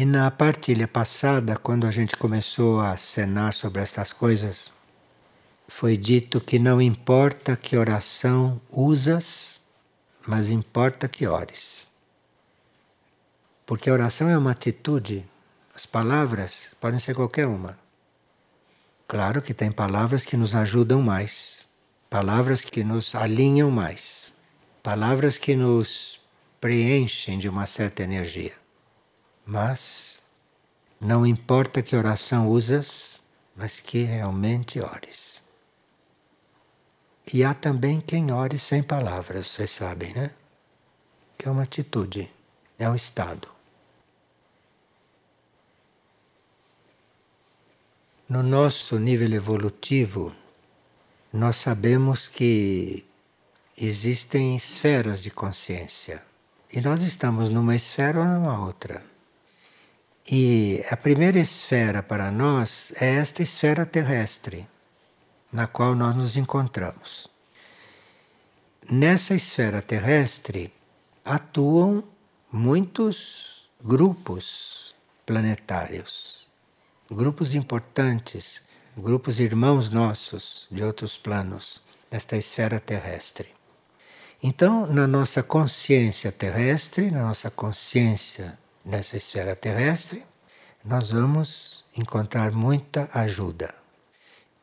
E na partilha passada, quando a gente começou a cenar sobre estas coisas, foi dito que não importa que oração usas, mas importa que ores. Porque a oração é uma atitude, as palavras podem ser qualquer uma. Claro que tem palavras que nos ajudam mais, palavras que nos alinham mais, palavras que nos preenchem de uma certa energia. Mas não importa que oração usas, mas que realmente ores. E há também quem ore sem palavras, vocês sabem, né? Que é uma atitude, é um estado. No nosso nível evolutivo, nós sabemos que existem esferas de consciência. E nós estamos numa esfera ou numa outra. E a primeira esfera para nós é esta esfera terrestre, na qual nós nos encontramos. Nessa esfera terrestre atuam muitos grupos planetários, grupos importantes, grupos irmãos nossos de outros planos, nesta esfera terrestre. Então, na nossa consciência terrestre, na nossa consciência nessa esfera terrestre, nós vamos encontrar muita ajuda.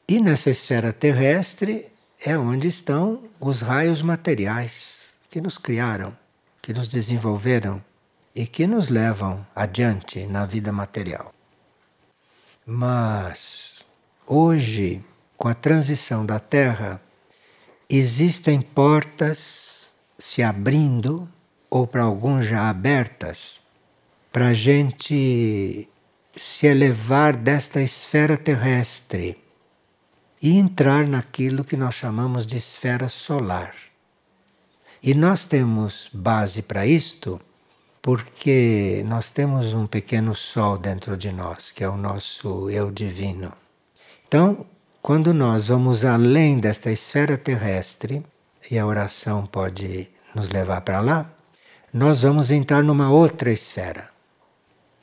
E nessa esfera terrestre é onde estão os raios materiais que nos criaram, que nos desenvolveram e que nos levam adiante na vida material. Mas hoje, com a transição da Terra, existem portas se abrindo, ou para alguns já abertas, para a gente se elevar desta esfera terrestre e entrar naquilo que nós chamamos de esfera solar. E nós temos base para isto porque nós temos um pequeno sol dentro de nós, que é o nosso eu divino. Então, quando nós vamos além desta esfera terrestre, e a oração pode nos levar para lá, nós vamos entrar numa outra esfera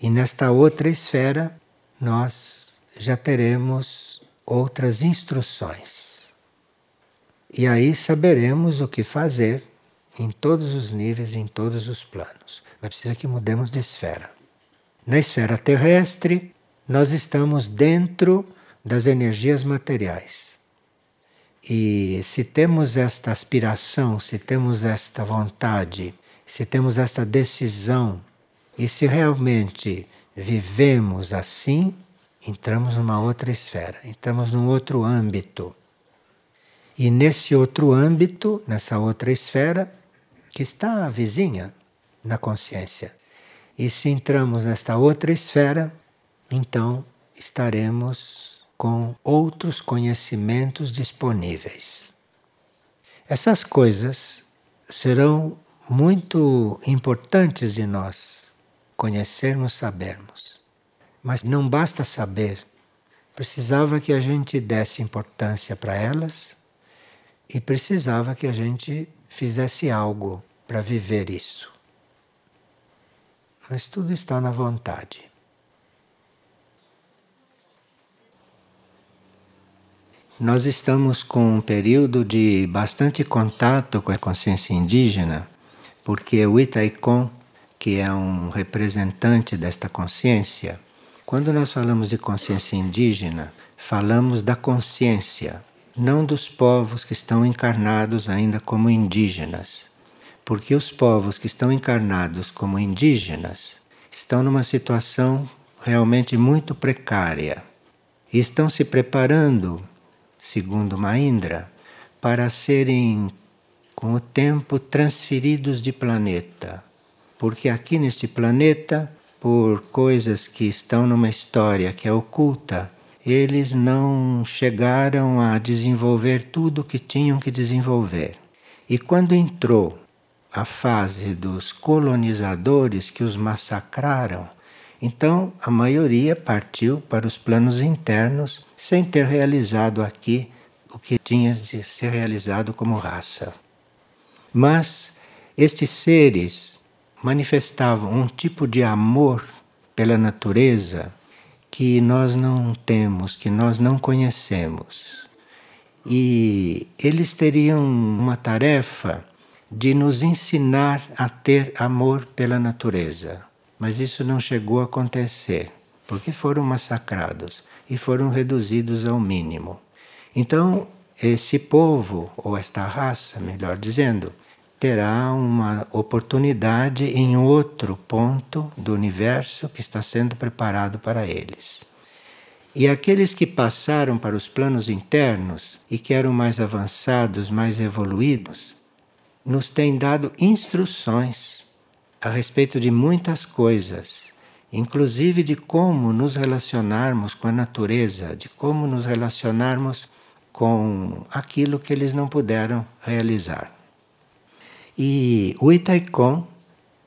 e nesta outra esfera, nós já teremos outras instruções. E aí saberemos o que fazer em todos os níveis, em todos os planos. Mas precisa que mudemos de esfera. Na esfera terrestre, nós estamos dentro das energias materiais. E se temos esta aspiração, se temos esta vontade, se temos esta decisão e se realmente vivemos assim, entramos numa outra esfera, entramos num outro âmbito. E nesse outro âmbito, nessa outra esfera, que está a vizinha na consciência. E se entramos nesta outra esfera, então estaremos com outros conhecimentos disponíveis. Essas coisas serão muito importantes de nós conhecermos, sabermos. Mas não basta saber, precisava que a gente desse importância para elas e precisava que a gente fizesse algo para viver isso. Mas tudo está na vontade. Nós estamos com um período de bastante contato com a consciência indígena, porque o Itaicon que é um representante desta consciência, quando nós falamos de consciência indígena, falamos da consciência, não dos povos que estão encarnados ainda como indígenas. Porque os povos que estão encarnados como indígenas estão numa situação realmente muito precária e estão se preparando, segundo Mahindra, para serem, com o tempo, transferidos de planeta porque aqui neste planeta, por coisas que estão numa história que é oculta, eles não chegaram a desenvolver tudo o que tinham que desenvolver. E quando entrou a fase dos colonizadores que os massacraram, então a maioria partiu para os planos internos sem ter realizado aqui o que tinha de ser realizado como raça. Mas estes seres manifestavam um tipo de amor pela natureza que nós não temos, que nós não conhecemos. E eles teriam uma tarefa de nos ensinar a ter amor pela natureza. Mas isso não chegou a acontecer, porque foram massacrados e foram reduzidos ao mínimo. Então, esse povo, ou esta raça, melhor dizendo, terá uma oportunidade em outro ponto do universo que está sendo preparado para eles. E aqueles que passaram para os planos internos e que eram mais avançados, mais evoluídos, nos têm dado instruções a respeito de muitas coisas, inclusive de como nos relacionarmos com a natureza, de como nos relacionarmos com aquilo que eles não puderam realizar. E o Itaikon,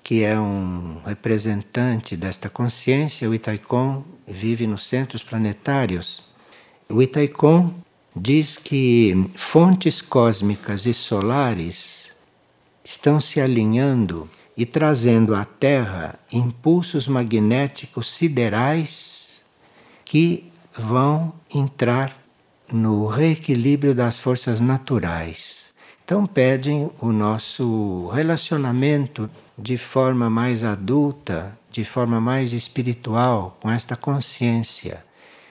que é um representante desta consciência, o Itaikon vive nos centros planetários. O Itaikon diz que fontes cósmicas e solares estão se alinhando e trazendo à Terra impulsos magnéticos siderais que vão entrar no reequilíbrio das forças naturais. Então pedem o nosso relacionamento de forma mais adulta, de forma mais espiritual, com esta consciência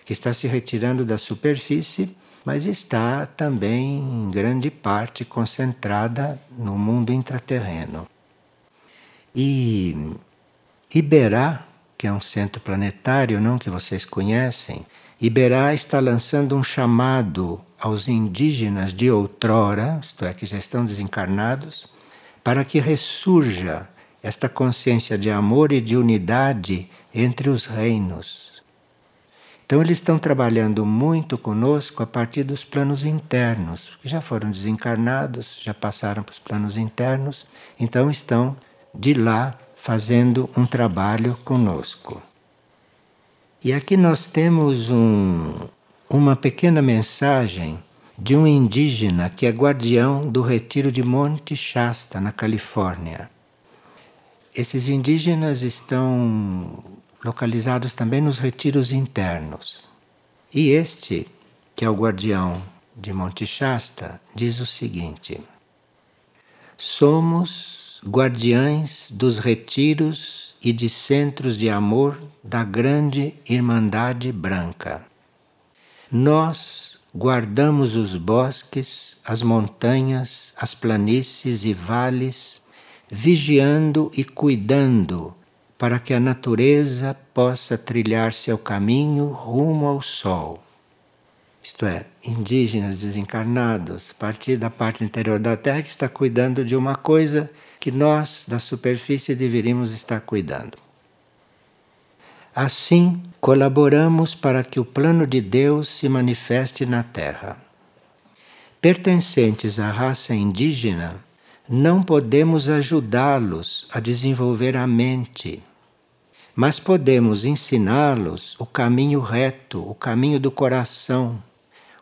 que está se retirando da superfície, mas está também em grande parte concentrada no mundo intraterreno. E Iberá, que é um centro planetário, não que vocês conhecem, Iberá está lançando um chamado aos indígenas de outrora, isto é, que já estão desencarnados, para que ressurja esta consciência de amor e de unidade entre os reinos. Então, eles estão trabalhando muito conosco a partir dos planos internos, que já foram desencarnados, já passaram para os planos internos, então estão de lá fazendo um trabalho conosco. E aqui nós temos um, uma pequena mensagem de um indígena que é guardião do retiro de Monte Shasta, na Califórnia. Esses indígenas estão localizados também nos retiros internos. E este, que é o guardião de Monte Shasta, diz o seguinte: Somos guardiães dos retiros e de centros de amor da grande Irmandade Branca. Nós guardamos os bosques, as montanhas, as planícies e vales, vigiando e cuidando para que a natureza possa trilhar seu caminho rumo ao sol. Isto é, indígenas desencarnados, a partir da parte interior da Terra, que está cuidando de uma coisa que nós, da superfície, deveríamos estar cuidando. Assim, colaboramos para que o plano de Deus se manifeste na Terra. Pertencentes à raça indígena, não podemos ajudá-los a desenvolver a mente, mas podemos ensiná-los o caminho reto, o caminho do coração,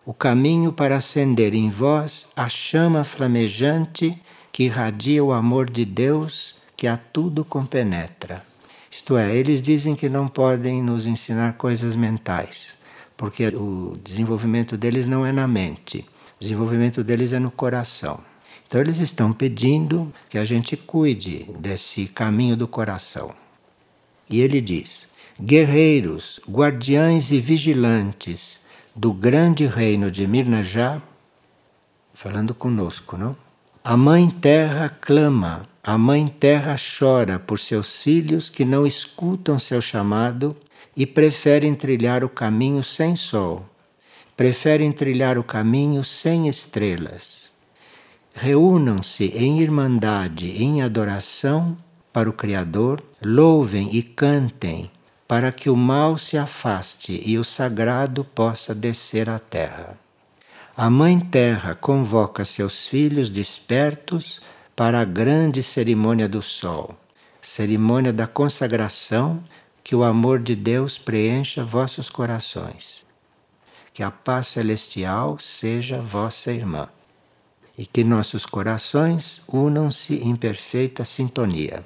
o caminho para acender em vós a chama flamejante que irradia o amor de Deus que a tudo compenetra. Isto é, eles dizem que não podem nos ensinar coisas mentais, porque o desenvolvimento deles não é na mente, o desenvolvimento deles é no coração. Então, eles estão pedindo que a gente cuide desse caminho do coração. E ele diz: guerreiros, guardiães e vigilantes do grande reino de Mirnajá, falando conosco, não? A Mãe Terra clama, a Mãe Terra chora por seus filhos que não escutam seu chamado e preferem trilhar o caminho sem sol, preferem trilhar o caminho sem estrelas. Reúnam-se em irmandade, em adoração para o Criador, louvem e cantem para que o mal se afaste e o sagrado possa descer à terra. A Mãe Terra convoca seus filhos despertos para a grande cerimônia do Sol, cerimônia da consagração que o amor de Deus preencha vossos corações. Que a paz celestial seja vossa irmã e que nossos corações unam-se em perfeita sintonia.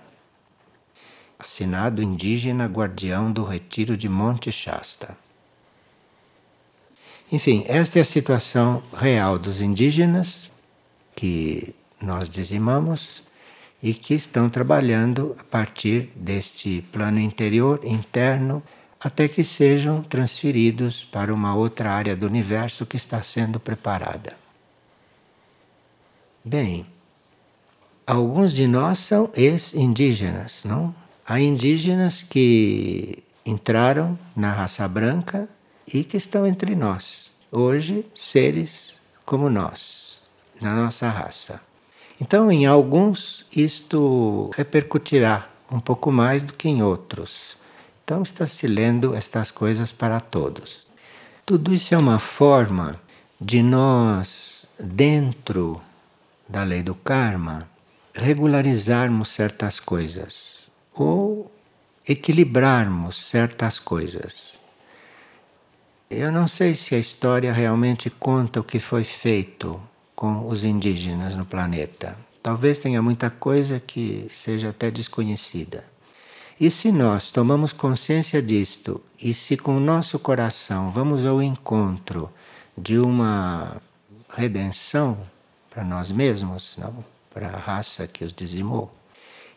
Assinado indígena guardião do retiro de Monte Shasta. Enfim, esta é a situação real dos indígenas que nós dizimamos e que estão trabalhando a partir deste plano interior, interno, até que sejam transferidos para uma outra área do universo que está sendo preparada. Bem, alguns de nós são ex-indígenas, não? Há indígenas que entraram na raça branca e que estão entre nós. Hoje, seres como nós, na nossa raça. Então, em alguns, isto repercutirá um pouco mais do que em outros. Então, está se lendo estas coisas para todos. Tudo isso é uma forma de nós, dentro da lei do karma, regularizarmos certas coisas ou equilibrarmos certas coisas. Eu não sei se a história realmente conta o que foi feito com os indígenas no planeta. Talvez tenha muita coisa que seja até desconhecida. E se nós tomamos consciência disto, e se com o nosso coração vamos ao encontro de uma redenção para nós mesmos, não? para a raça que os dizimou,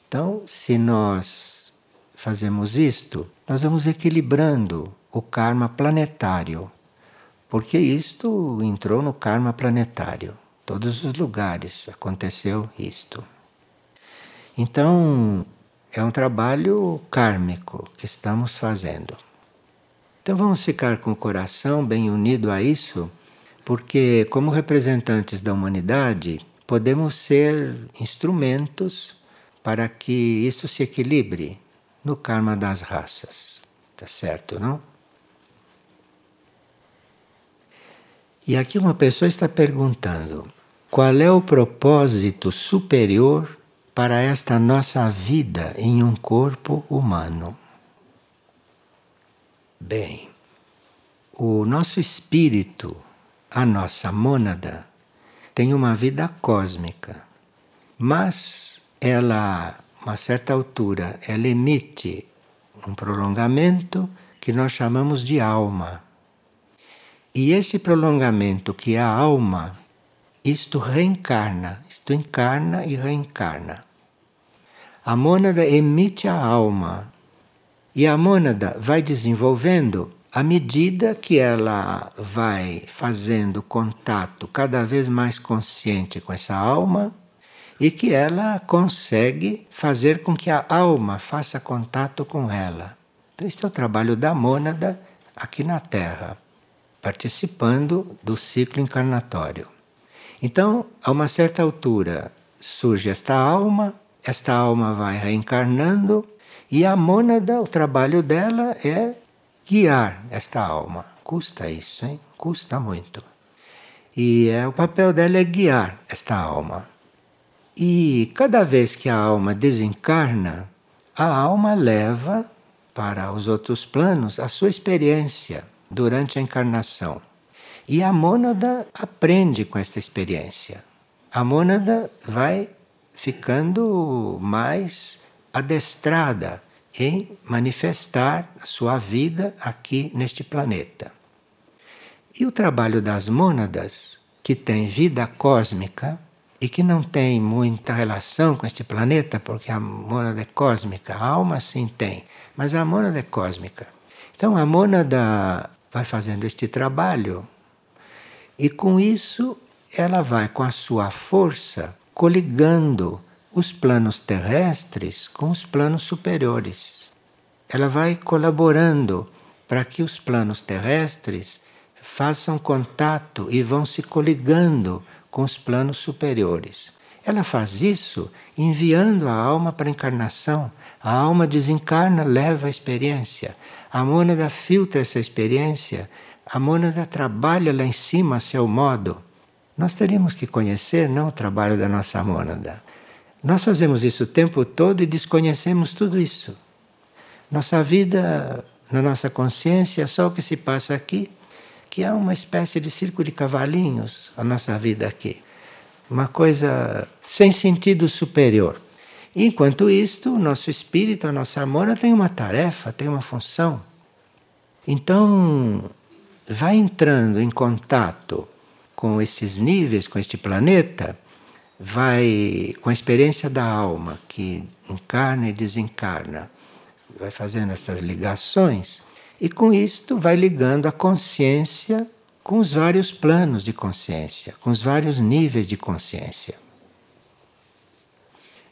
então, se nós fazemos isto, nós vamos equilibrando o karma planetário, porque isto entrou no karma planetário todos os lugares aconteceu isto. Então, é um trabalho kármico que estamos fazendo. Então, vamos ficar com o coração bem unido a isso, porque, como representantes da humanidade, podemos ser instrumentos para que isso se equilibre no karma das raças. Tá certo, não? E aqui uma pessoa está perguntando: qual é o propósito superior para esta nossa vida em um corpo humano? Bem, o nosso espírito, a nossa mônada, tem uma vida cósmica, mas ela, a uma certa altura, ela emite um prolongamento que nós chamamos de alma. E esse prolongamento que é a alma isto reencarna, isto encarna e reencarna. A mônada emite a alma e a mônada vai desenvolvendo à medida que ela vai fazendo contato cada vez mais consciente com essa alma e que ela consegue fazer com que a alma faça contato com ela. Então, este é o trabalho da mônada aqui na Terra, participando do ciclo encarnatório. Então, a uma certa altura, surge esta alma, esta alma vai reencarnando e a mônada, o trabalho dela é guiar esta alma. Custa isso, hein? Custa muito. E é, o papel dela é guiar esta alma. E cada vez que a alma desencarna, a alma leva para os outros planos a sua experiência durante a encarnação. E a mônada aprende com esta experiência. A mônada vai ficando mais adestrada em manifestar a sua vida aqui neste planeta. E o trabalho das mônadas, que tem vida cósmica e que não tem muita relação com este planeta, porque a mônada é cósmica, a alma sim tem, mas a mônada é cósmica. Então a mônada vai fazendo este trabalho e com isso, ela vai com a sua força coligando os planos terrestres com os planos superiores. Ela vai colaborando para que os planos terrestres façam contato e vão se coligando com os planos superiores. Ela faz isso enviando a alma para a encarnação. A alma desencarna, leva a experiência. A mônada filtra essa experiência a mônada trabalha lá em cima a seu modo. Nós teríamos que conhecer não o trabalho da nossa mônada. Nós fazemos isso o tempo todo e desconhecemos tudo isso. Nossa vida, na nossa consciência, é só o que se passa aqui, que é uma espécie de circo de cavalinhos, a nossa vida aqui. Uma coisa sem sentido superior. Enquanto isto, o nosso espírito, a nossa amora tem uma tarefa, tem uma função. Então, vai entrando em contato com esses níveis, com este planeta, vai com a experiência da alma que encarna e desencarna, vai fazendo essas ligações e com isto vai ligando a consciência com os vários planos de consciência, com os vários níveis de consciência.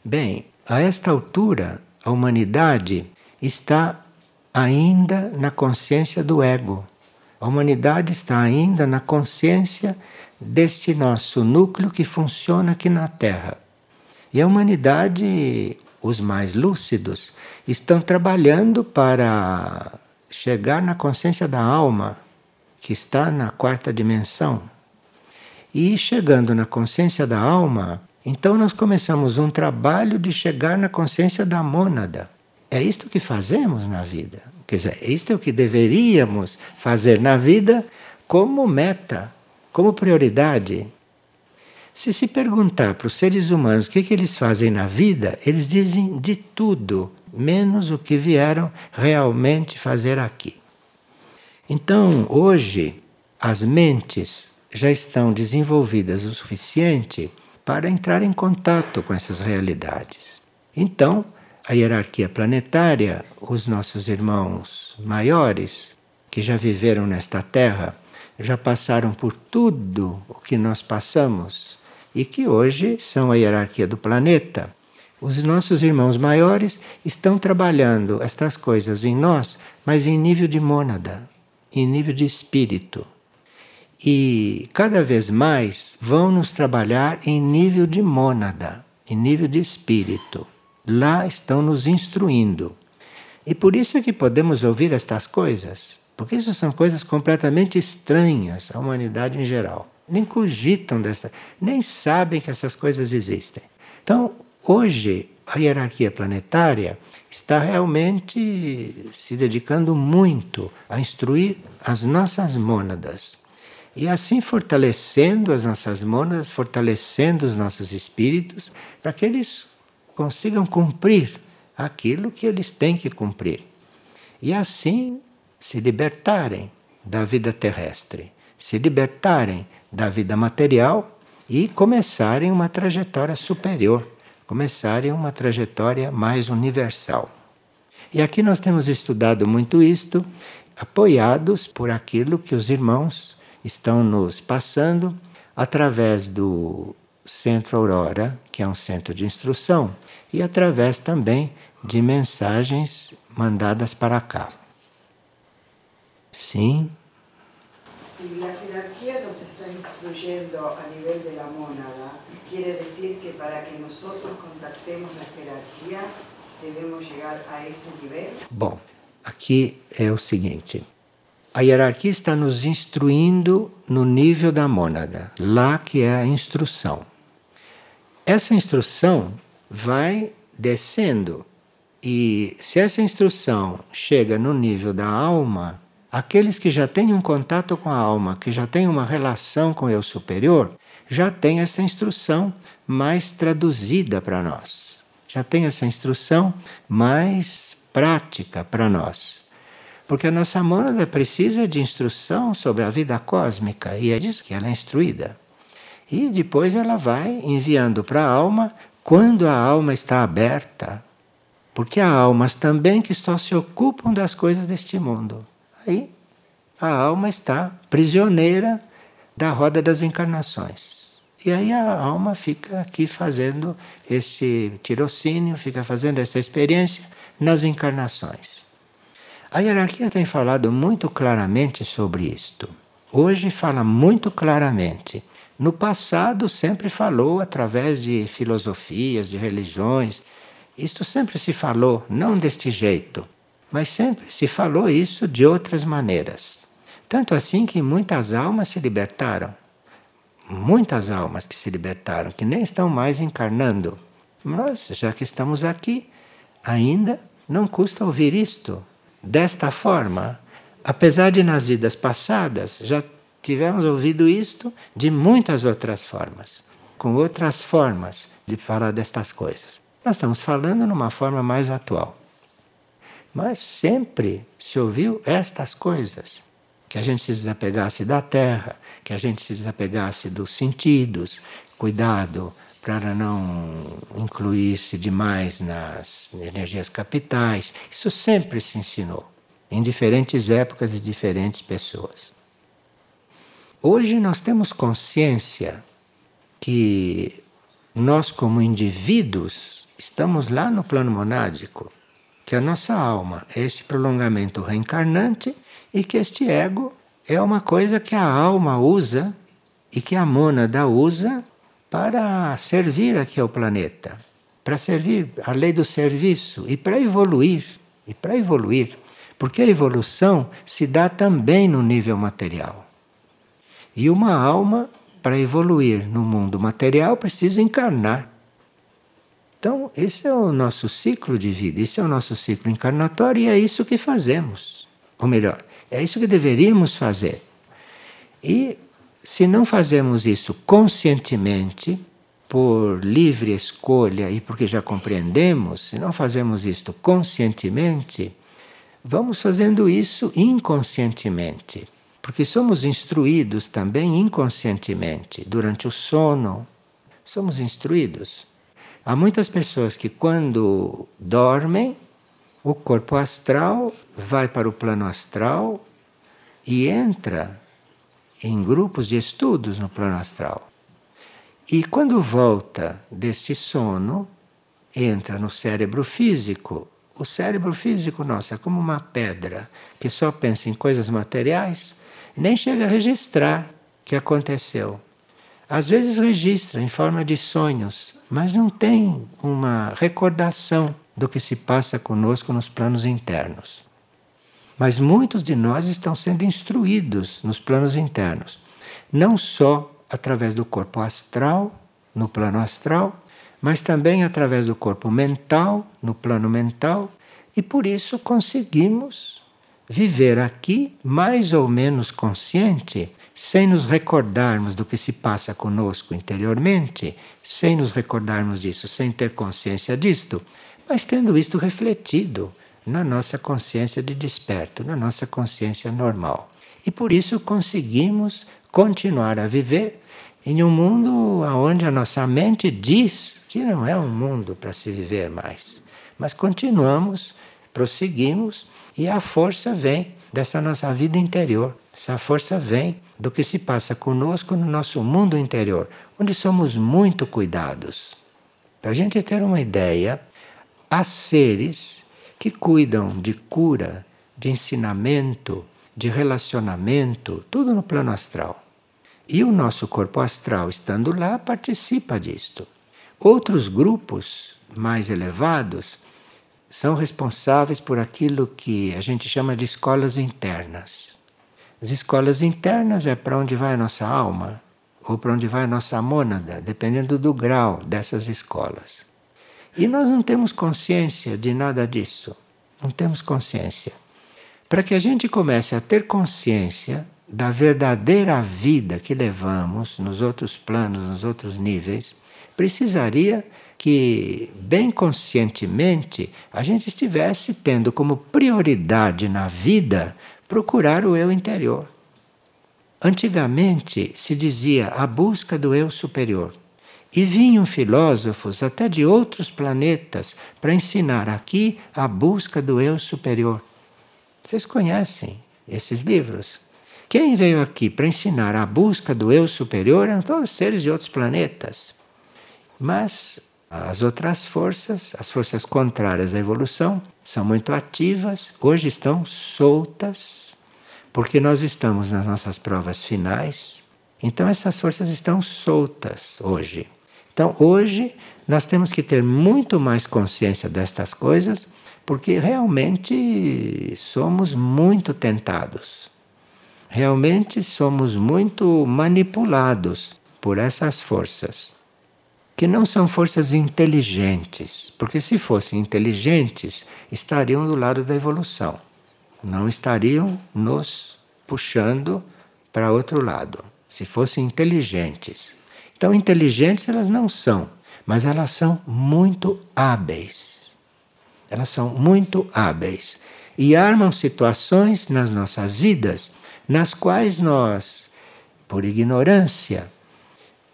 Bem, a esta altura, a humanidade está ainda na consciência do ego. A humanidade está ainda na consciência deste nosso núcleo que funciona aqui na Terra. E a humanidade, os mais lúcidos, estão trabalhando para chegar na consciência da alma, que está na quarta dimensão. E chegando na consciência da alma, então nós começamos um trabalho de chegar na consciência da mônada. É isto que fazemos na vida. Quer dizer, isto é o que deveríamos fazer na vida como meta, como prioridade. Se se perguntar para os seres humanos o que, que eles fazem na vida, eles dizem de tudo, menos o que vieram realmente fazer aqui. Então, hoje, as mentes já estão desenvolvidas o suficiente para entrar em contato com essas realidades. Então, a hierarquia planetária, os nossos irmãos maiores, que já viveram nesta Terra, já passaram por tudo o que nós passamos e que hoje são a hierarquia do planeta. Os nossos irmãos maiores estão trabalhando estas coisas em nós, mas em nível de mônada, em nível de espírito. E cada vez mais vão nos trabalhar em nível de mônada, em nível de espírito. Lá estão nos instruindo. E por isso é que podemos ouvir estas coisas, porque isso são coisas completamente estranhas à humanidade em geral. Nem cogitam dessa, nem sabem que essas coisas existem. Então, Hoje, a hierarquia planetária está realmente se dedicando muito a instruir as nossas mônadas. E assim fortalecendo as nossas mônadas, fortalecendo os nossos espíritos, para que eles consigam cumprir aquilo que eles têm que cumprir. E assim se libertarem da vida terrestre, se libertarem da vida material e começarem uma trajetória superior começarem uma trajetória mais universal. E aqui nós temos estudado muito isto, apoiados por aquilo que os irmãos estão nos passando através do Centro Aurora, que é um centro de instrução, e através também de mensagens mandadas para cá. Sim. Se a hierarquia nos está instruyendo a nível mónada, Quiere decir que para que nosotros contactemos la jerarquía, devemos chegar a esse nível? Bom, aqui é o seguinte: a hierarquia está nos instruindo no nível da mônada, lá que é a instrução. Essa instrução vai descendo, e se essa instrução chega no nível da alma, aqueles que já têm um contato com a alma, que já têm uma relação com o eu superior, já tem essa instrução mais traduzida para nós, já tem essa instrução mais prática para nós. Porque a nossa mônada precisa de instrução sobre a vida cósmica e é disso que ela é instruída. E depois ela vai enviando para a alma quando a alma está aberta. Porque há almas também que só se ocupam das coisas deste mundo. Aí a alma está prisioneira da roda das encarnações. E aí a alma fica aqui fazendo esse tirocínio, fica fazendo essa experiência nas encarnações. A hierarquia tem falado muito claramente sobre isto. Hoje fala muito claramente. No passado sempre falou através de filosofias, de religiões. Isto sempre se falou, não deste jeito, mas sempre se falou isso de outras maneiras. Tanto assim que muitas almas se libertaram muitas almas que se libertaram, que nem estão mais encarnando. Nós, já que estamos aqui, ainda não custa ouvir isto desta forma. Apesar de nas vidas passadas já tivemos ouvido isto de muitas outras formas, com outras formas de falar destas coisas. Nós estamos falando numa forma mais atual. Mas sempre se ouviu estas coisas. Que a gente se desapegasse da terra, que a gente se desapegasse dos sentidos, cuidado para não incluir-se demais nas energias capitais. Isso sempre se ensinou, em diferentes épocas e diferentes pessoas. Hoje nós temos consciência que nós, como indivíduos, estamos lá no plano monádico, que a nossa alma é este prolongamento reencarnante e que este ego é uma coisa que a alma usa e que a mônada usa para servir aqui ao planeta, para servir a lei do serviço e para evoluir, e para evoluir, porque a evolução se dá também no nível material. E uma alma, para evoluir no mundo material, precisa encarnar. Então, esse é o nosso ciclo de vida, esse é o nosso ciclo encarnatório e é isso que fazemos. Ou melhor, é isso que deveríamos fazer. E se não fazemos isso conscientemente, por livre escolha e porque já compreendemos, se não fazemos isto conscientemente, vamos fazendo isso inconscientemente. Porque somos instruídos também inconscientemente, durante o sono. Somos instruídos. Há muitas pessoas que, quando dormem, o corpo astral vai para o plano astral e entra em grupos de estudos no plano astral. E quando volta deste sono, entra no cérebro físico. O cérebro físico nosso é como uma pedra que só pensa em coisas materiais, nem chega a registrar o que aconteceu. Às vezes registra em forma de sonhos, mas não tem uma recordação do que se passa conosco nos planos internos. Mas muitos de nós estão sendo instruídos nos planos internos, não só através do corpo astral, no plano astral, mas também através do corpo mental, no plano mental, e por isso conseguimos viver aqui mais ou menos consciente, sem nos recordarmos do que se passa conosco interiormente, sem nos recordarmos disso, sem ter consciência disto, mas tendo isto refletido na nossa consciência de desperto, na nossa consciência normal. E por isso conseguimos continuar a viver em um mundo onde a nossa mente diz que não é um mundo para se viver mais. Mas continuamos, prosseguimos e a força vem dessa nossa vida interior. Essa força vem do que se passa conosco no nosso mundo interior, onde somos muito cuidados. Para a gente ter uma ideia, há seres que cuidam de cura, de ensinamento, de relacionamento, tudo no plano astral. E o nosso corpo astral, estando lá, participa disto. Outros grupos mais elevados são responsáveis por aquilo que a gente chama de escolas internas. As escolas internas é para onde vai a nossa alma, ou para onde vai a nossa mônada, dependendo do grau dessas escolas. E nós não temos consciência de nada disso. Não temos consciência. Para que a gente comece a ter consciência da verdadeira vida que levamos nos outros planos, nos outros níveis, precisaria que, bem conscientemente, a gente estivesse tendo como prioridade na vida procurar o eu interior. Antigamente se dizia a busca do eu superior. E vinham filósofos até de outros planetas para ensinar aqui a busca do eu superior. Vocês conhecem esses livros? Quem veio aqui para ensinar a busca do eu superior eram todos seres de outros planetas. Mas as outras forças, as forças contrárias à evolução, são muito ativas, hoje estão soltas, porque nós estamos nas nossas provas finais. Então essas forças estão soltas hoje. Então, hoje, nós temos que ter muito mais consciência destas coisas, porque realmente somos muito tentados. Realmente somos muito manipulados por essas forças, que não são forças inteligentes, porque se fossem inteligentes, estariam do lado da evolução, não estariam nos puxando para outro lado, se fossem inteligentes. Então, inteligentes elas não são, mas elas são muito hábeis. Elas são muito hábeis e armam situações nas nossas vidas nas quais nós, por ignorância,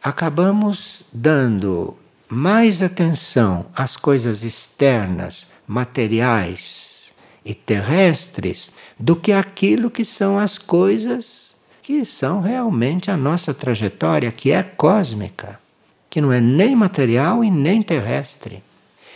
acabamos dando mais atenção às coisas externas, materiais e terrestres do que aquilo que são as coisas que são realmente a nossa trajetória, que é cósmica, que não é nem material e nem terrestre.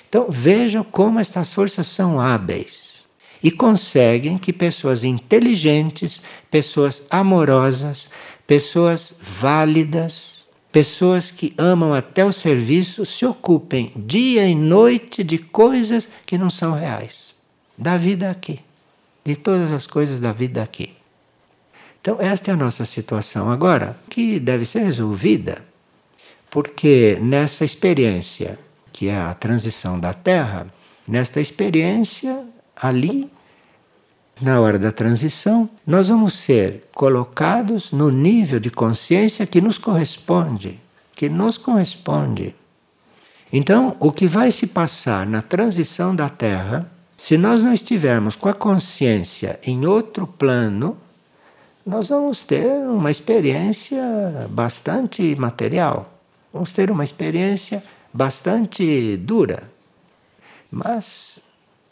Então vejam como estas forças são hábeis e conseguem que pessoas inteligentes, pessoas amorosas, pessoas válidas, Pessoas que amam até o serviço se ocupem dia e noite de coisas que não são reais. Da vida aqui. De todas as coisas da vida aqui. Então, esta é a nossa situação agora, que deve ser resolvida, porque nessa experiência, que é a transição da Terra, nesta experiência, ali na hora da transição, nós vamos ser colocados no nível de consciência que nos corresponde, que nos corresponde. Então, o que vai se passar na transição da Terra, se nós não estivermos com a consciência em outro plano, nós vamos ter uma experiência bastante material. Vamos ter uma experiência bastante dura. Mas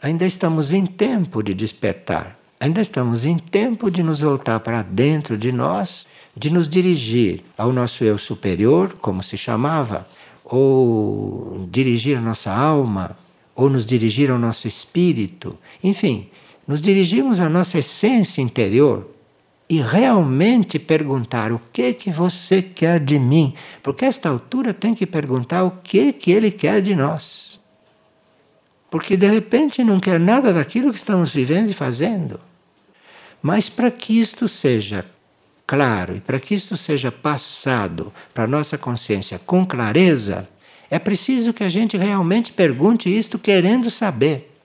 ainda estamos em tempo de despertar. Ainda estamos em tempo de nos voltar para dentro de nós, de nos dirigir ao nosso eu superior, como se chamava, ou dirigir a nossa alma, ou nos dirigir ao nosso espírito. Enfim, nos dirigimos à nossa essência interior e realmente perguntar o que que você quer de mim, porque a esta altura tem que perguntar o que que ele quer de nós. Porque de repente não quer nada daquilo que estamos vivendo e fazendo. Mas para que isto seja claro e para que isto seja passado para a nossa consciência com clareza, é preciso que a gente realmente pergunte isto querendo saber.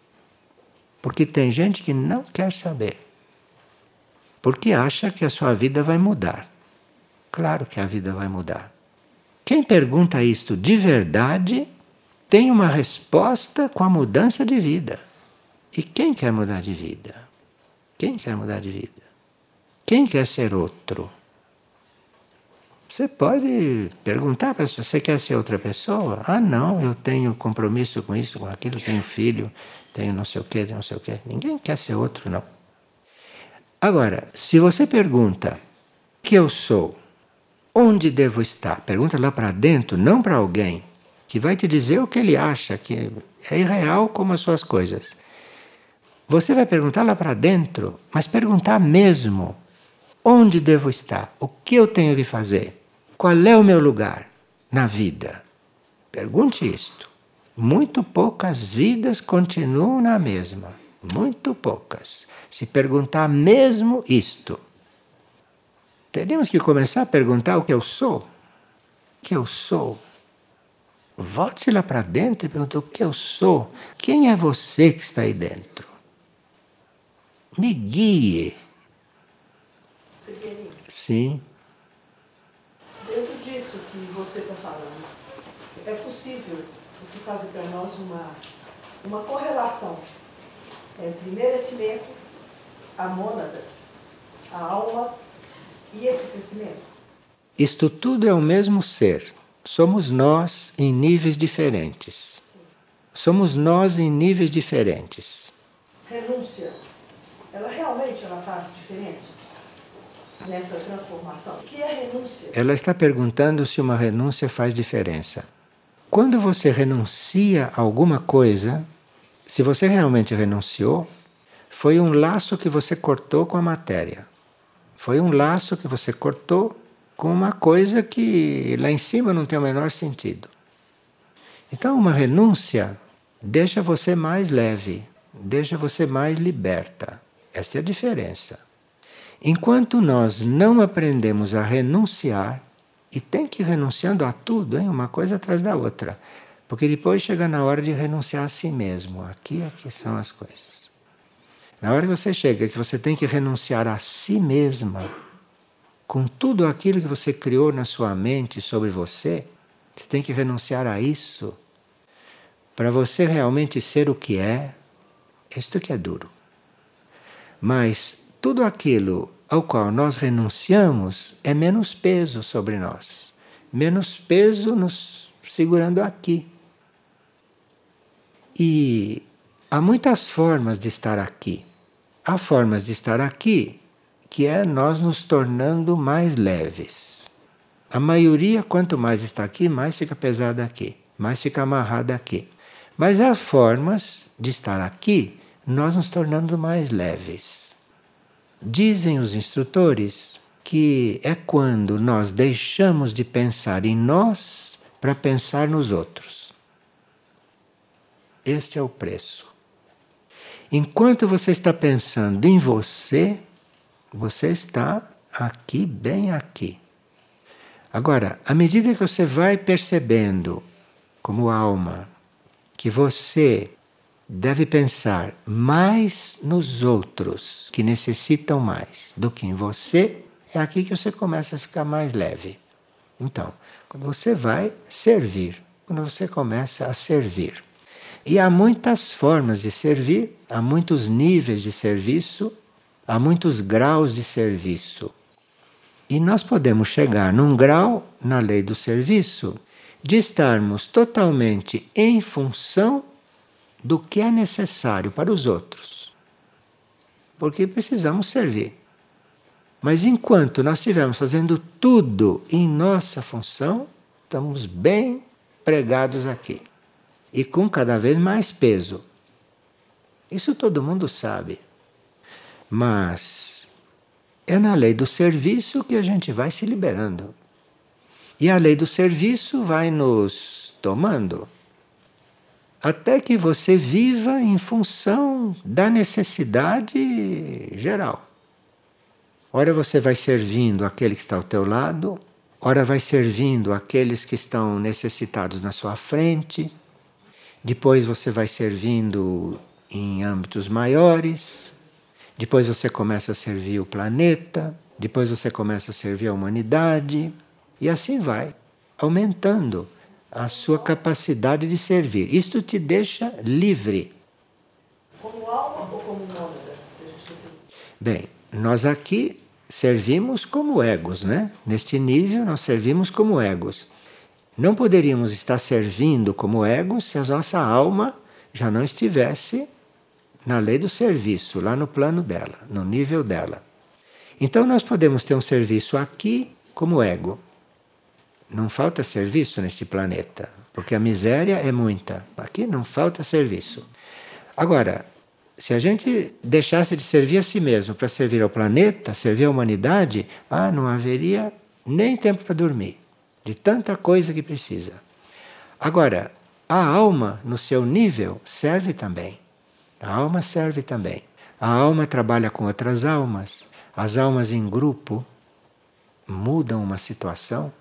Porque tem gente que não quer saber. Porque acha que a sua vida vai mudar. Claro que a vida vai mudar. Quem pergunta isto de verdade tem uma resposta com a mudança de vida. E quem quer mudar de vida? Quem quer mudar de vida? Quem quer ser outro? Você pode perguntar para você quer ser outra pessoa? Ah, não, eu tenho compromisso com isso, com aquilo, tenho filho, tenho não sei o quê, não sei o quê. Ninguém quer ser outro, não. Agora, se você pergunta que eu sou, onde devo estar? Pergunta lá para dentro, não para alguém que vai te dizer o que ele acha que é irreal como as suas coisas. Você vai perguntar lá para dentro, mas perguntar mesmo: onde devo estar? O que eu tenho que fazer? Qual é o meu lugar na vida? Pergunte isto. Muito poucas vidas continuam na mesma. Muito poucas. Se perguntar mesmo isto, teríamos que começar a perguntar o que eu sou. O que eu sou? Volte lá para dentro e pergunte o que eu sou. Quem é você que está aí dentro? me guie. Sim. Dentro disso que você está falando, é possível você fazer para nós uma, uma correlação entre merecimento, a mônada, a alma e esse crescimento? Isto tudo é o mesmo ser. Somos nós em níveis diferentes. Somos nós em níveis diferentes. Renúncia ela realmente ela faz diferença nessa transformação? O que é renúncia? Ela está perguntando se uma renúncia faz diferença. Quando você renuncia a alguma coisa, se você realmente renunciou, foi um laço que você cortou com a matéria. Foi um laço que você cortou com uma coisa que lá em cima não tem o menor sentido. Então, uma renúncia deixa você mais leve, deixa você mais liberta. Esta é a diferença. Enquanto nós não aprendemos a renunciar, e tem que ir renunciando a tudo, hein? uma coisa atrás da outra, porque depois chega na hora de renunciar a si mesmo. Aqui, aqui são as coisas. Na hora que você chega que você tem que renunciar a si mesma, com tudo aquilo que você criou na sua mente sobre você, Você tem que renunciar a isso para você realmente ser o que é. Isto que é duro. Mas tudo aquilo ao qual nós renunciamos é menos peso sobre nós, menos peso nos segurando aqui. E há muitas formas de estar aqui. Há formas de estar aqui que é nós nos tornando mais leves. A maioria, quanto mais está aqui, mais fica pesada aqui, mais fica amarrada aqui. Mas há formas de estar aqui, nós nos tornando mais leves. Dizem os instrutores que é quando nós deixamos de pensar em nós para pensar nos outros. Este é o preço. Enquanto você está pensando em você, você está aqui, bem aqui. Agora, à medida que você vai percebendo, como alma, que você deve pensar mais nos outros que necessitam mais do que em você, é aqui que você começa a ficar mais leve. Então, quando você vai servir, quando você começa a servir. E há muitas formas de servir, há muitos níveis de serviço há muitos graus de serviço. E nós podemos chegar num grau, na lei do serviço, de estarmos totalmente em função do que é necessário para os outros. Porque precisamos servir. Mas enquanto nós estivermos fazendo tudo em nossa função, estamos bem pregados aqui. E com cada vez mais peso. Isso todo mundo sabe. Mas é na lei do serviço que a gente vai se liberando. E a lei do serviço vai nos tomando. Até que você viva em função da necessidade geral. Ora você vai servindo aquele que está ao teu lado, ora vai servindo aqueles que estão necessitados na sua frente, depois você vai servindo em âmbitos maiores, depois você começa a servir o planeta, depois você começa a servir a humanidade, e assim vai, aumentando a sua capacidade de servir. Isto te deixa livre. Como alma ou como mônada? Bem, nós aqui servimos como egos, né? Neste nível, nós servimos como egos. Não poderíamos estar servindo como egos se a nossa alma já não estivesse na lei do serviço, lá no plano dela, no nível dela. Então nós podemos ter um serviço aqui como ego. Não falta serviço neste planeta, porque a miséria é muita. Aqui não falta serviço. Agora, se a gente deixasse de servir a si mesmo para servir ao planeta, servir à humanidade, ah, não haveria nem tempo para dormir, de tanta coisa que precisa. Agora, a alma, no seu nível, serve também. A alma serve também. A alma trabalha com outras almas. As almas em grupo mudam uma situação.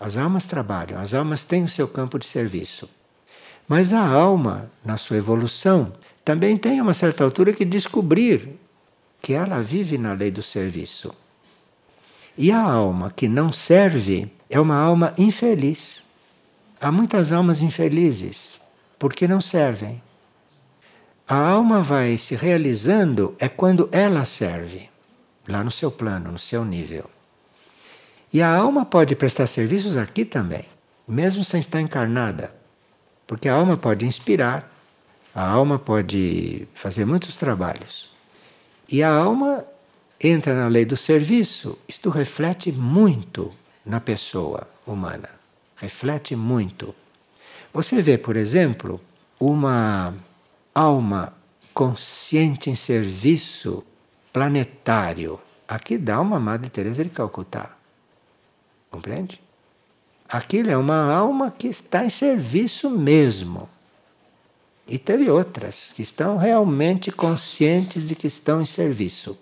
As almas trabalham, as almas têm o seu campo de serviço. Mas a alma, na sua evolução, também tem a uma certa altura que descobrir que ela vive na lei do serviço. E a alma que não serve é uma alma infeliz. Há muitas almas infelizes porque não servem. A alma vai se realizando é quando ela serve, lá no seu plano, no seu nível. E a alma pode prestar serviços aqui também, mesmo sem estar encarnada. Porque a alma pode inspirar, a alma pode fazer muitos trabalhos. E a alma entra na lei do serviço, isto reflete muito na pessoa humana. Reflete muito. Você vê, por exemplo, uma alma consciente em serviço planetário. Aqui dá uma Madre Teresa de Calcutá. Compreende? Aquilo é uma alma que está em serviço mesmo. E teve outras que estão realmente conscientes de que estão em serviço.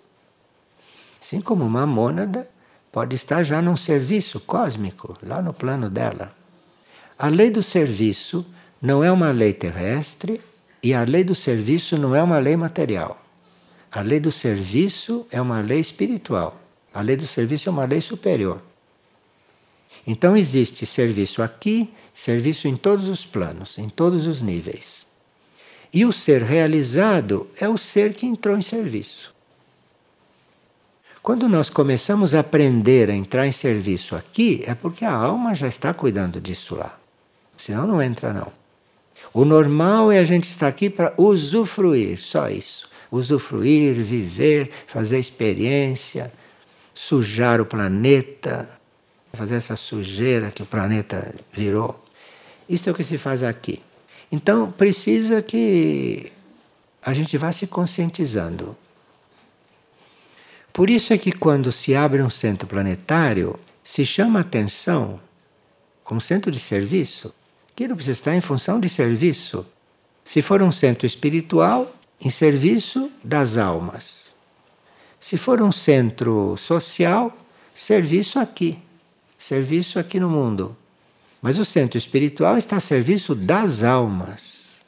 Assim como uma mônada pode estar já num serviço cósmico, lá no plano dela. A lei do serviço não é uma lei terrestre, e a lei do serviço não é uma lei material. A lei do serviço é uma lei espiritual. A lei do serviço é uma lei superior. Então existe serviço aqui, serviço em todos os planos, em todos os níveis. E o ser realizado é o ser que entrou em serviço. Quando nós começamos a aprender a entrar em serviço aqui, é porque a alma já está cuidando disso lá. Senão não entra não. O normal é a gente estar aqui para usufruir, só isso. Usufruir, viver, fazer experiência, sujar o planeta, fazer essa sujeira que o planeta virou. Isso é o que se faz aqui. Então precisa que a gente vá se conscientizando. Por isso é que quando se abre um centro planetário, se chama atenção como centro de serviço. Aquilo precisa estar em função de serviço. Se for um centro espiritual, em serviço das almas. Se for um centro social, serviço aqui serviço aqui no mundo. Mas o centro espiritual está a serviço das almas.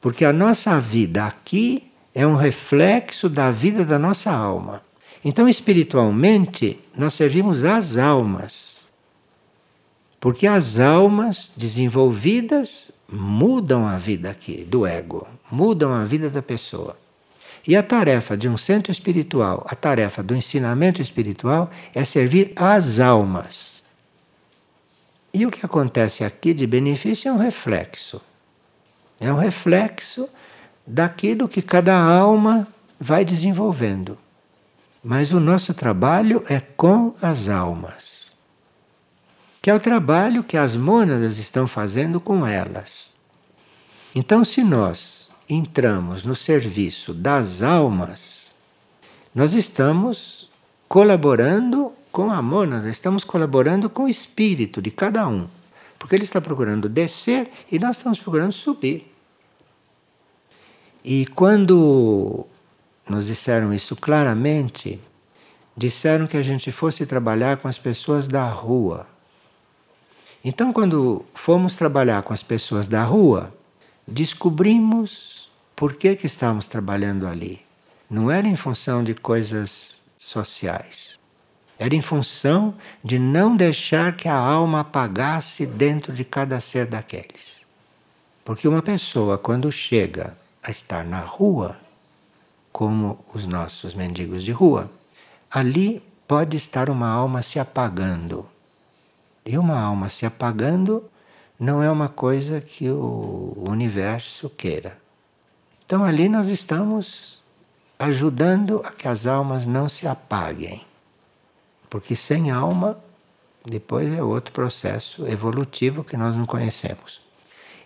Porque a nossa vida aqui é um reflexo da vida da nossa alma. Então, espiritualmente, nós servimos as almas. Porque as almas desenvolvidas mudam a vida aqui do ego, mudam a vida da pessoa. E a tarefa de um centro espiritual, a tarefa do ensinamento espiritual é servir às almas. E o que acontece aqui de benefício é um reflexo. É um reflexo daquilo que cada alma vai desenvolvendo. Mas o nosso trabalho é com as almas. Que é o trabalho que as mônadas estão fazendo com elas. Então, se nós entramos no serviço das almas, nós estamos colaborando com a mônada, estamos colaborando com o espírito de cada um. Porque ele está procurando descer e nós estamos procurando subir. E quando nos disseram isso claramente, disseram que a gente fosse trabalhar com as pessoas da rua. Então, quando fomos trabalhar com as pessoas da rua, descobrimos por que, que estávamos trabalhando ali? Não era em função de coisas sociais. Era em função de não deixar que a alma apagasse dentro de cada ser daqueles. Porque uma pessoa, quando chega a estar na rua, como os nossos mendigos de rua, ali pode estar uma alma se apagando. E uma alma se apagando não é uma coisa que o universo queira. Então ali nós estamos ajudando a que as almas não se apaguem. Porque sem alma, depois é outro processo evolutivo que nós não conhecemos.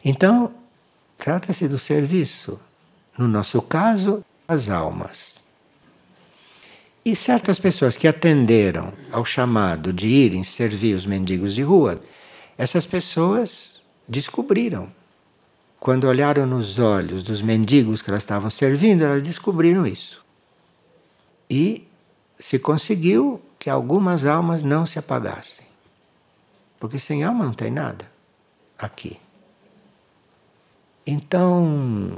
Então, trata-se do serviço. No nosso caso, as almas. E certas pessoas que atenderam ao chamado de irem servir os mendigos de rua, essas pessoas descobriram quando olharam nos olhos dos mendigos que elas estavam servindo, elas descobriram isso. E se conseguiu que algumas almas não se apagassem. Porque sem alma não tem nada aqui. Então,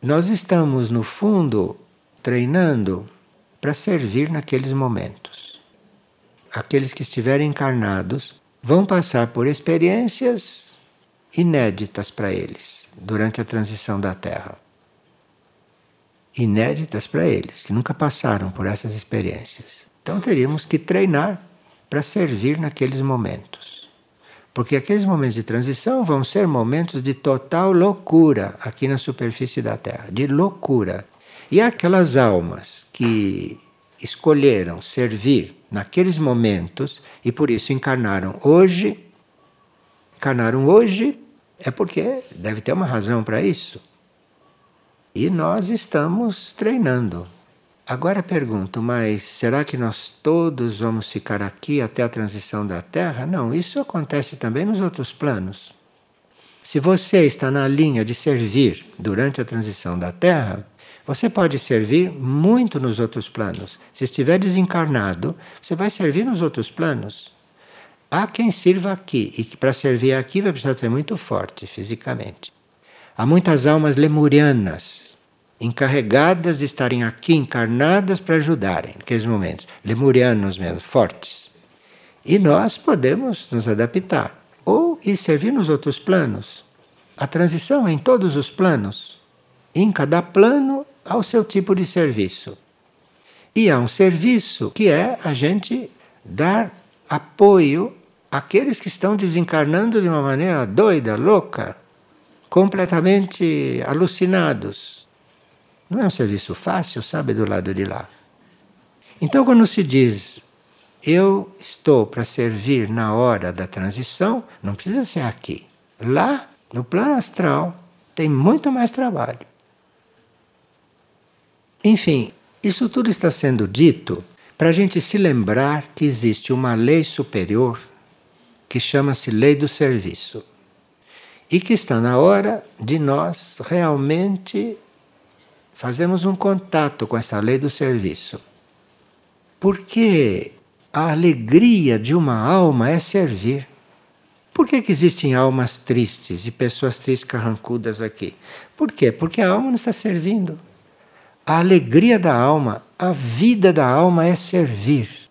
nós estamos, no fundo, treinando para servir naqueles momentos. Aqueles que estiverem encarnados vão passar por experiências inéditas para eles durante a transição da Terra. Inéditas para eles, que nunca passaram por essas experiências. Então teríamos que treinar para servir naqueles momentos. Porque aqueles momentos de transição vão ser momentos de total loucura aqui na superfície da Terra de loucura. E aquelas almas que escolheram servir naqueles momentos e por isso encarnaram hoje, encarnaram hoje é porque deve ter uma razão para isso. E nós estamos treinando. Agora pergunto, mas será que nós todos vamos ficar aqui até a transição da Terra? Não, isso acontece também nos outros planos. Se você está na linha de servir durante a transição da Terra, você pode servir muito nos outros planos. Se estiver desencarnado, você vai servir nos outros planos. Há quem sirva aqui, e para servir aqui vai precisar ser muito forte fisicamente. Há muitas almas lemurianas encarregadas de estarem aqui encarnadas para ajudarem naqueles momentos. Lemurianos mesmo, fortes. E nós podemos nos adaptar ou ir servir nos outros planos. A transição é em todos os planos. Em cada plano há o seu tipo de serviço. E há um serviço que é a gente dar apoio àqueles que estão desencarnando de uma maneira doida, louca, completamente alucinados. Não é um serviço fácil, sabe, do lado de lá. Então, quando se diz eu estou para servir na hora da transição, não precisa ser aqui. Lá, no plano astral, tem muito mais trabalho. Enfim, isso tudo está sendo dito para a gente se lembrar que existe uma lei superior que chama-se Lei do Serviço e que está na hora de nós realmente fazermos um contato com essa lei do serviço. Porque a alegria de uma alma é servir. Por que, que existem almas tristes e pessoas tristes carrancudas aqui? Por quê? Porque a alma não está servindo. A alegria da alma, a vida da alma é servir.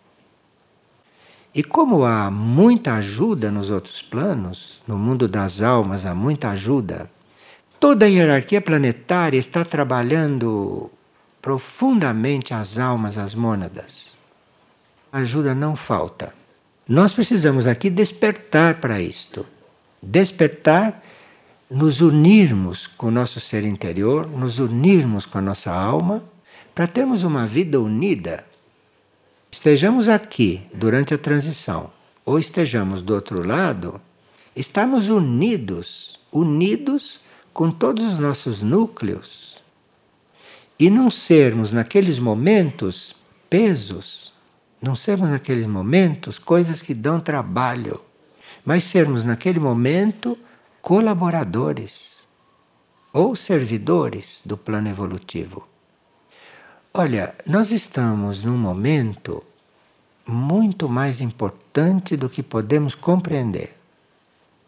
E como há muita ajuda nos outros planos, no mundo das almas há muita ajuda, toda a hierarquia planetária está trabalhando profundamente as almas, as mônadas ajuda não falta. Nós precisamos aqui despertar para isto. Despertar, nos unirmos com o nosso ser interior, nos unirmos com a nossa alma, para termos uma vida unida. Estejamos aqui durante a transição, ou estejamos do outro lado, estamos unidos, unidos com todos os nossos núcleos. E não sermos, naqueles momentos, pesos não sermos naqueles momentos coisas que dão trabalho, mas sermos naquele momento colaboradores ou servidores do plano evolutivo. Olha, nós estamos num momento muito mais importante do que podemos compreender.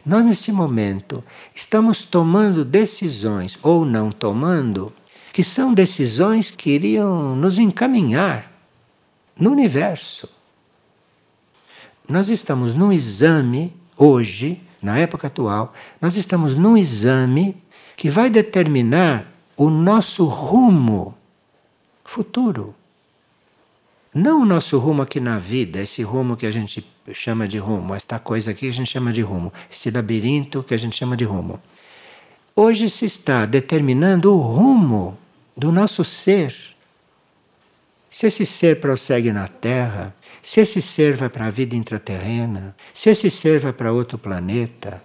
Nós, nesse momento, estamos tomando decisões, ou não tomando, que são decisões que iriam nos encaminhar no universo. Nós estamos num exame hoje, na época atual, nós estamos num exame que vai determinar o nosso rumo futuro. Não o nosso rumo aqui na vida, esse rumo que a gente chama de rumo, esta coisa aqui que a gente chama de rumo, este labirinto que a gente chama de rumo. Hoje se está determinando o rumo do nosso ser se esse ser prossegue na Terra, se esse ser vai para a vida intraterrena, se esse ser vai para outro planeta,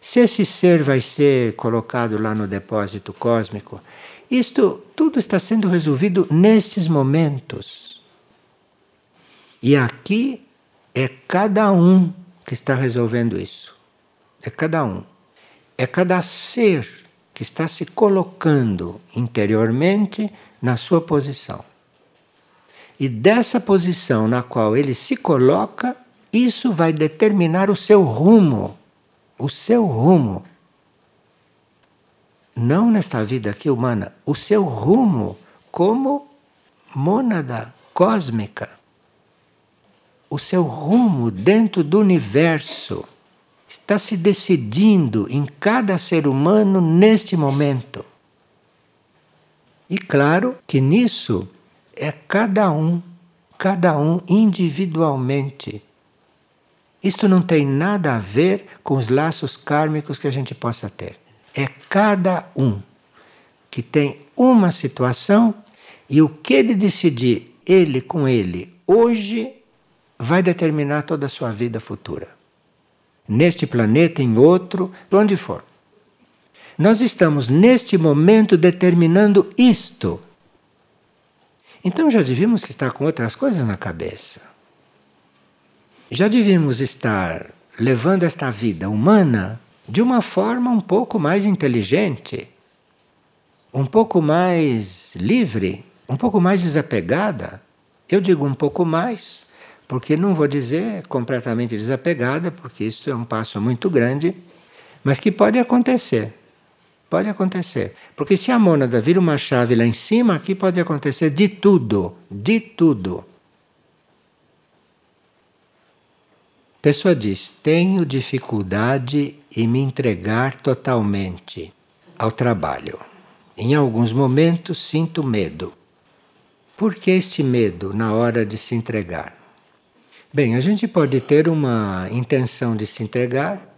se esse ser vai ser colocado lá no depósito cósmico, isto tudo está sendo resolvido nestes momentos. E aqui é cada um que está resolvendo isso. É cada um. É cada ser que está se colocando interiormente na sua posição. E dessa posição na qual ele se coloca, isso vai determinar o seu rumo. O seu rumo. Não nesta vida aqui humana, o seu rumo como mônada cósmica. O seu rumo dentro do universo está se decidindo em cada ser humano neste momento. E claro que nisso é cada um, cada um individualmente. Isto não tem nada a ver com os laços kármicos que a gente possa ter. É cada um que tem uma situação e o que ele decidir, ele com ele, hoje, vai determinar toda a sua vida futura. Neste planeta, em outro, onde for. Nós estamos neste momento determinando isto então já devíamos estar com outras coisas na cabeça. Já devíamos estar levando esta vida humana de uma forma um pouco mais inteligente, um pouco mais livre, um pouco mais desapegada. Eu digo um pouco mais, porque não vou dizer completamente desapegada, porque isso é um passo muito grande, mas que pode acontecer. Pode acontecer. Porque se a mônada vira uma chave lá em cima, aqui pode acontecer de tudo. De tudo. Pessoa diz: tenho dificuldade em me entregar totalmente ao trabalho. Em alguns momentos sinto medo. Por que este medo na hora de se entregar? Bem, a gente pode ter uma intenção de se entregar,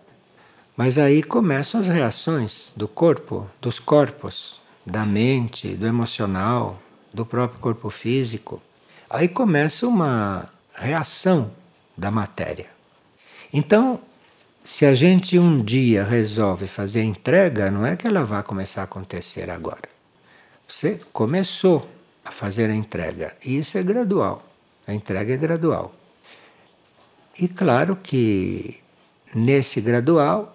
mas aí começam as reações do corpo, dos corpos, da mente, do emocional, do próprio corpo físico. Aí começa uma reação da matéria. Então, se a gente um dia resolve fazer a entrega, não é que ela vai começar a acontecer agora. Você começou a fazer a entrega. E isso é gradual. A entrega é gradual. E claro que nesse gradual,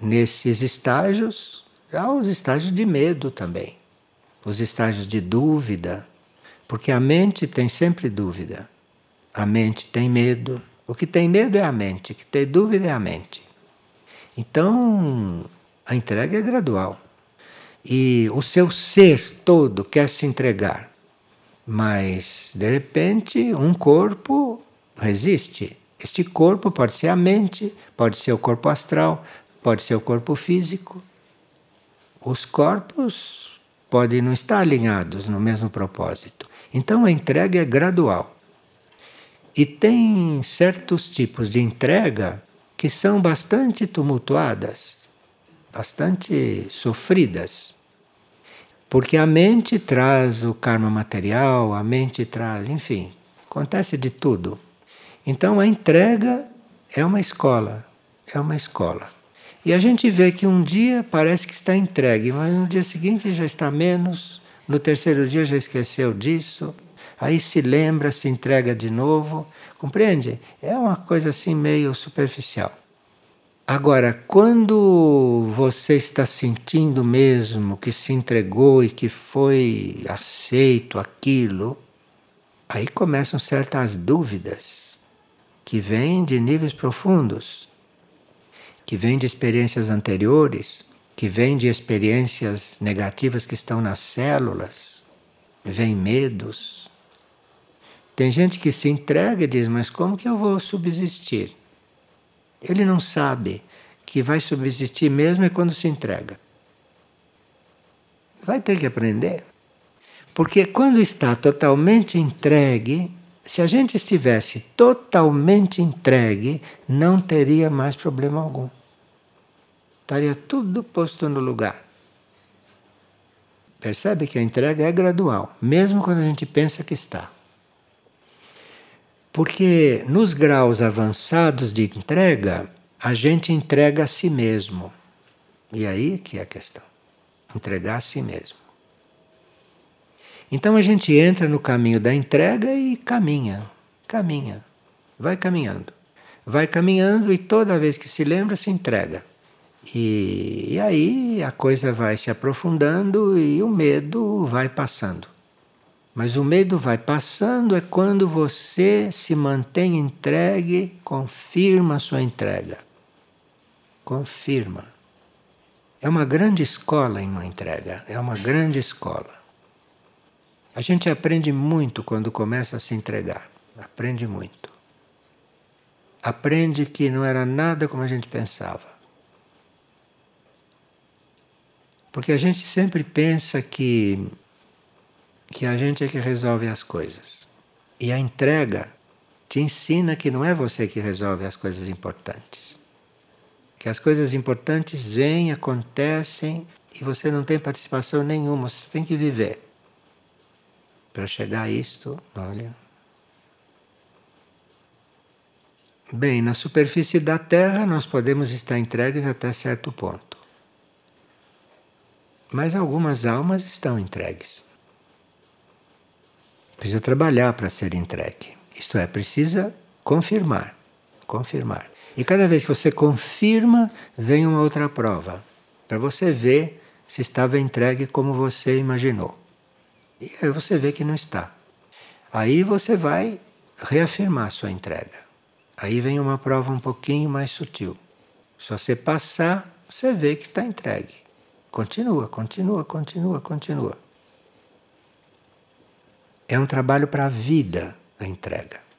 nesses estágios, há os estágios de medo também, os estágios de dúvida, porque a mente tem sempre dúvida. A mente tem medo. O que tem medo é a mente, o que tem dúvida é a mente. Então, a entrega é gradual. E o seu ser todo quer se entregar. Mas, de repente, um corpo resiste. Este corpo pode ser a mente, pode ser o corpo astral, pode ser o corpo físico. Os corpos podem não estar alinhados no mesmo propósito. Então a entrega é gradual. E tem certos tipos de entrega que são bastante tumultuadas, bastante sofridas. Porque a mente traz o karma material, a mente traz, enfim, acontece de tudo. Então a entrega é uma escola, é uma escola. E a gente vê que um dia parece que está entregue, mas no dia seguinte já está menos, no terceiro dia já esqueceu disso, aí se lembra, se entrega de novo, compreende? É uma coisa assim meio superficial. Agora, quando você está sentindo mesmo que se entregou e que foi aceito aquilo, aí começam certas dúvidas que vem de níveis profundos, que vem de experiências anteriores, que vem de experiências negativas que estão nas células, vem medos. Tem gente que se entrega e diz: Mas como que eu vou subsistir? Ele não sabe que vai subsistir mesmo é quando se entrega. Vai ter que aprender. Porque quando está totalmente entregue, se a gente estivesse totalmente entregue, não teria mais problema algum. Estaria tudo posto no lugar. Percebe que a entrega é gradual, mesmo quando a gente pensa que está. Porque nos graus avançados de entrega, a gente entrega a si mesmo. E aí que é a questão. Entregar a si mesmo. Então a gente entra no caminho da entrega e caminha, caminha, vai caminhando. Vai caminhando e toda vez que se lembra, se entrega. E, e aí a coisa vai se aprofundando e o medo vai passando. Mas o medo vai passando é quando você se mantém entregue, confirma a sua entrega. Confirma. É uma grande escola em uma entrega, é uma grande escola. A gente aprende muito quando começa a se entregar. Aprende muito. Aprende que não era nada como a gente pensava. Porque a gente sempre pensa que, que a gente é que resolve as coisas. E a entrega te ensina que não é você que resolve as coisas importantes. Que as coisas importantes vêm, acontecem e você não tem participação nenhuma, você tem que viver. Para chegar a isto, olha. Bem, na superfície da Terra nós podemos estar entregues até certo ponto. Mas algumas almas estão entregues. Precisa trabalhar para ser entregue. Isto é, precisa confirmar. Confirmar. E cada vez que você confirma, vem uma outra prova. Para você ver se estava entregue como você imaginou. E aí você vê que não está. Aí você vai reafirmar sua entrega. Aí vem uma prova um pouquinho mais sutil. Se você passar, você vê que está entregue. Continua, continua, continua, continua. É um trabalho para a vida a entrega.